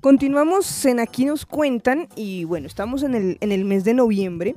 Continuamos en Aquí nos cuentan y bueno, estamos en el, en el mes de noviembre,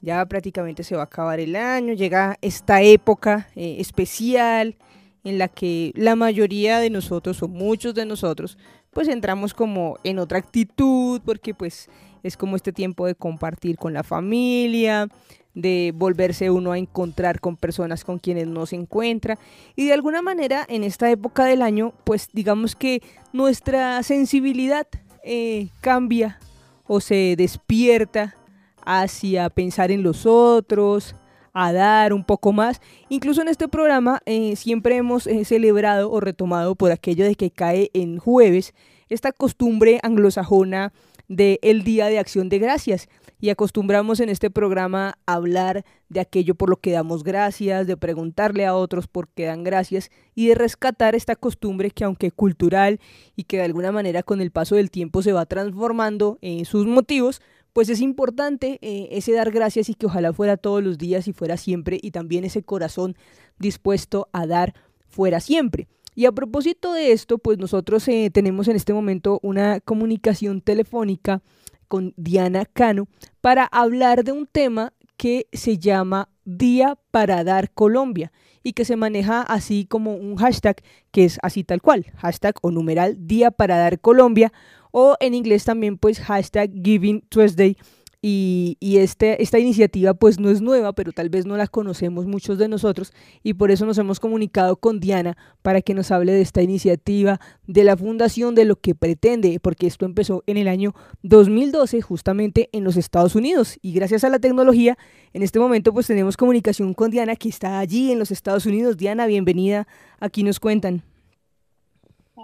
ya prácticamente se va a acabar el año, llega esta época eh, especial en la que la mayoría de nosotros o muchos de nosotros pues entramos como en otra actitud porque pues es como este tiempo de compartir con la familia, de volverse uno a encontrar con personas con quienes no se encuentra y de alguna manera en esta época del año pues digamos que nuestra sensibilidad eh, cambia o se despierta hacia pensar en los otros, a dar un poco más. Incluso en este programa eh, siempre hemos eh, celebrado o retomado por aquello de que cae en jueves esta costumbre anglosajona del el Día de Acción de Gracias. Y acostumbramos en este programa a hablar de aquello por lo que damos gracias, de preguntarle a otros por qué dan gracias y de rescatar esta costumbre que aunque cultural y que de alguna manera con el paso del tiempo se va transformando en sus motivos, pues es importante eh, ese dar gracias y que ojalá fuera todos los días y fuera siempre y también ese corazón dispuesto a dar fuera siempre. Y a propósito de esto, pues nosotros eh, tenemos en este momento una comunicación telefónica con Diana Cano para hablar de un tema que se llama Día para Dar Colombia y que se maneja así como un hashtag que es así tal cual, hashtag o numeral Día para Dar Colombia o en inglés también pues hashtag Giving Tuesday. Y, y este, esta iniciativa pues no es nueva, pero tal vez no la conocemos muchos de nosotros y por eso nos hemos comunicado con Diana para que nos hable de esta iniciativa, de la fundación, de lo que pretende, porque esto empezó en el año 2012 justamente en los Estados Unidos y gracias a la tecnología en este momento pues tenemos comunicación con Diana que está allí en los Estados Unidos. Diana, bienvenida, aquí nos cuentan.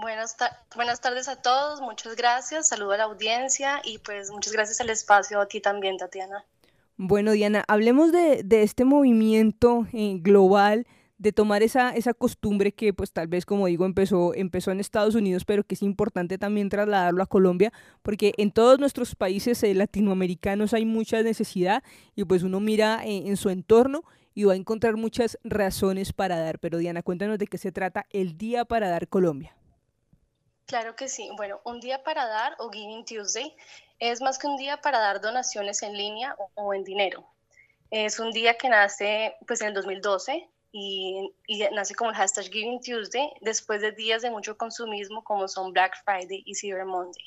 Buenas, buenas tardes a todos, muchas gracias, saludo a la audiencia y pues muchas gracias al espacio a ti también, Tatiana. Bueno, Diana, hablemos de, este movimiento eh, global de tomar esa, esa costumbre que pues tal vez como digo empezó, empezó en Estados Unidos pero que es importante también trasladarlo a Colombia porque en todos nuestros países eh, latinoamericanos hay mucha necesidad y pues uno mira eh, en su entorno y va a encontrar muchas razones para dar pero Diana cuéntanos de qué se trata el Día para Dar Colombia. Claro que sí. Bueno, un día para dar o Giving Tuesday es más que un día para dar donaciones en línea o, en dinero. Es un día que nace pues en el 2012 y, y, nace como el hashtag Giving Tuesday después de días de mucho consumismo como son Black Friday y Cyber Monday.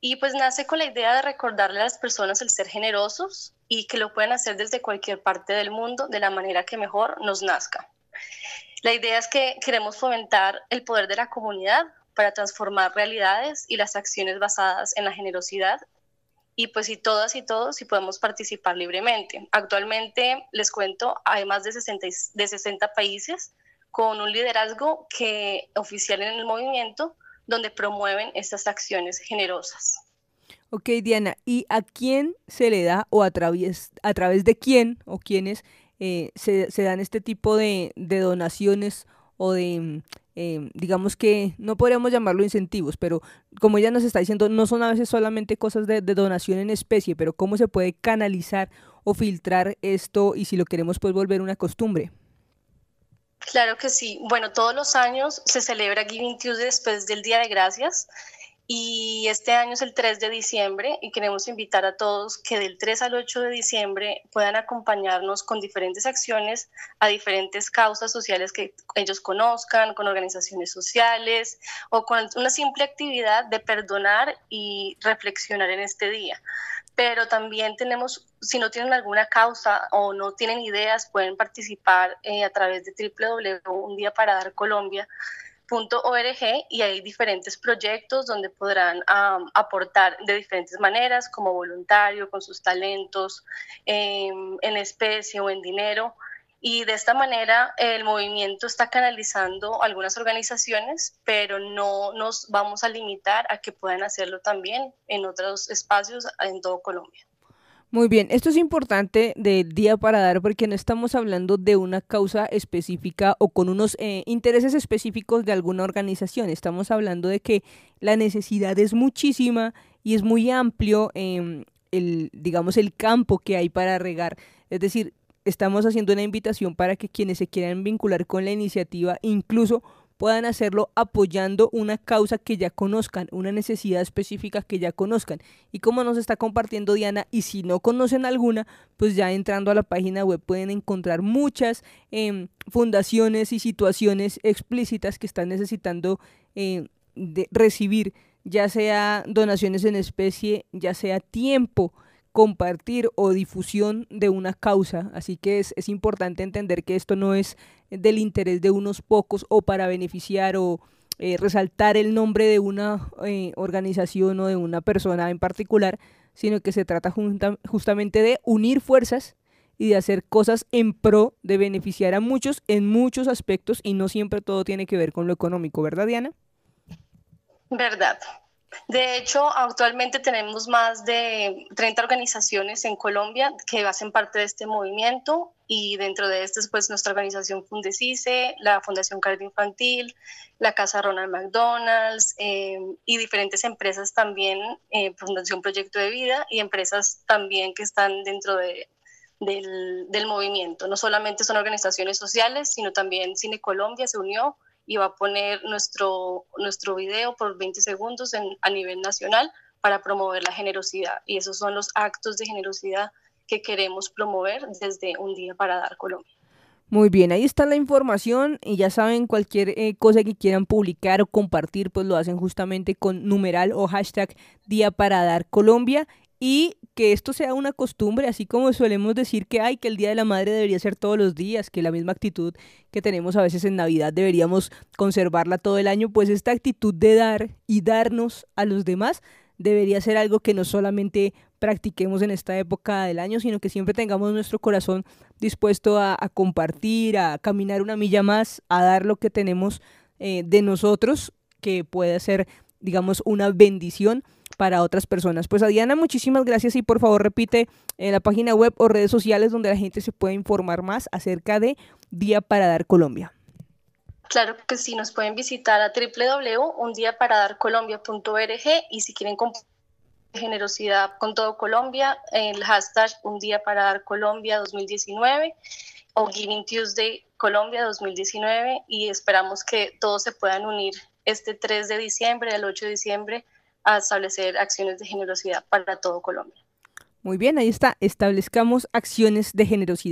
Y pues nace con la idea de recordarle a las personas el ser generosos y que lo pueden hacer desde cualquier parte del mundo de la manera que mejor nos nazca. La idea es que queremos fomentar el poder de la comunidad para transformar realidades y las acciones basadas en la generosidad. Y pues si todas y todos si podemos participar libremente. Actualmente, les cuento, hay más de 60, de 60 países con un liderazgo que oficial en el movimiento donde promueven estas acciones generosas. Ok, Diana, ¿y a quién se le da o a través, a través de quién o quiénes eh, se, se, dan este tipo de, de donaciones o de Em, digamos que no podríamos llamarlo incentivos, pero como ella nos está diciendo, no son a veces solamente cosas de, donación en especie, pero cómo se puede canalizar o filtrar esto y si lo queremos pues volver una costumbre. Claro que sí. Bueno, todos los años se celebra Giving Tuesday después del Día de Gracias y este año es el 3 de diciembre y queremos invitar a todos que del 3 al 8 de diciembre puedan acompañarnos con diferentes acciones a diferentes causas sociales que ellos conozcan, con organizaciones sociales o con una simple actividad de perdonar y reflexionar en este día. Pero también tenemos, si no tienen alguna causa o no tienen ideas, pueden participar eh, a través de www. .org y hay diferentes proyectos donde podrán aportar de diferentes maneras, como voluntario, con sus talentos, em, en especie o en dinero. Y de esta manera el movimiento está canalizando algunas organizaciones, pero no nos vamos a limitar a que puedan hacerlo también en otros espacios en todo Colombia. Muy bien, esto es importante del día para dar porque no estamos hablando de una causa específica o con unos eh, intereses específicos de alguna organización. Estamos hablando de que la necesidad es muchísima y es muy amplio em, el, digamos, el campo que hay para regar. Es decir, estamos haciendo una invitación para que quienes se quieran vincular con la iniciativa, incluso puedan hacerlo apoyando una causa que ya conozcan, una necesidad específica que ya conozcan. Y como nos está compartiendo Diana, y si no conocen alguna, pues ya entrando a la página web pueden encontrar muchas em, fundaciones y situaciones explícitas que están necesitando em, recibir, ya sea donaciones en especie, ya sea tiempo compartir o difusión de una causa. Así que es, es, importante entender que esto no es del interés de unos pocos o para beneficiar o eh, resaltar el nombre de una eh, organización o de una persona en particular, sino que se trata justamente de unir fuerzas y de hacer cosas en pro de beneficiar a muchos en muchos aspectos y no siempre todo tiene que ver con lo económico, ¿verdad Diana? Verdad. De hecho, actualmente tenemos más de 30 organizaciones en Colombia que hacen parte de este movimiento y dentro de estas, pues nuestra organización Fundecice, la Fundación Cardio Infantil, la Casa Ronald McDonald's eh, y diferentes empresas también, eh, Fundación Proyecto de Vida y empresas también que están dentro de, del, del movimiento. No solamente son organizaciones sociales, sino también Cine Colombia se unió y va a poner nuestro, nuestro video por 20 segundos a nivel nacional para promover la generosidad. Y esos son los actos de generosidad que queremos promover desde Un Día para Dar Colombia. Muy bien, ahí está la información y ya saben, cualquier eh, cosa que quieran publicar o compartir, pues lo hacen justamente con numeral o hashtag Día para Dar Colombia y que esto sea una costumbre, así como solemos decir que hay que el Día de la Madre debería ser todos los días, que la misma actitud que tenemos a veces en Navidad deberíamos conservarla todo el año, pues esta actitud de dar y darnos a los demás debería ser algo que no solamente practiquemos en esta época del año, sino que siempre tengamos nuestro corazón dispuesto a, compartir, a caminar una milla más, a dar lo que tenemos eh, de nosotros, que pueda ser, digamos, una bendición para otras personas. Pues a Diana, muchísimas gracias y por favor repite en la página web o redes sociales donde la gente se puede informar más acerca de Día para Dar Colombia. Claro que sí, nos pueden visitar a www.undiaparadarcolombia.org y si quieren compartir generosidad con todo Colombia, el hashtag Un Día para Dar Colombia 2019 o Giving Tuesday Colombia 2019 y esperamos que todos se puedan unir este 3 de diciembre, el 8 de diciembre a establecer acciones de generosidad para todo Colombia. Muy bien, ahí está, establezcamos acciones de generosidad.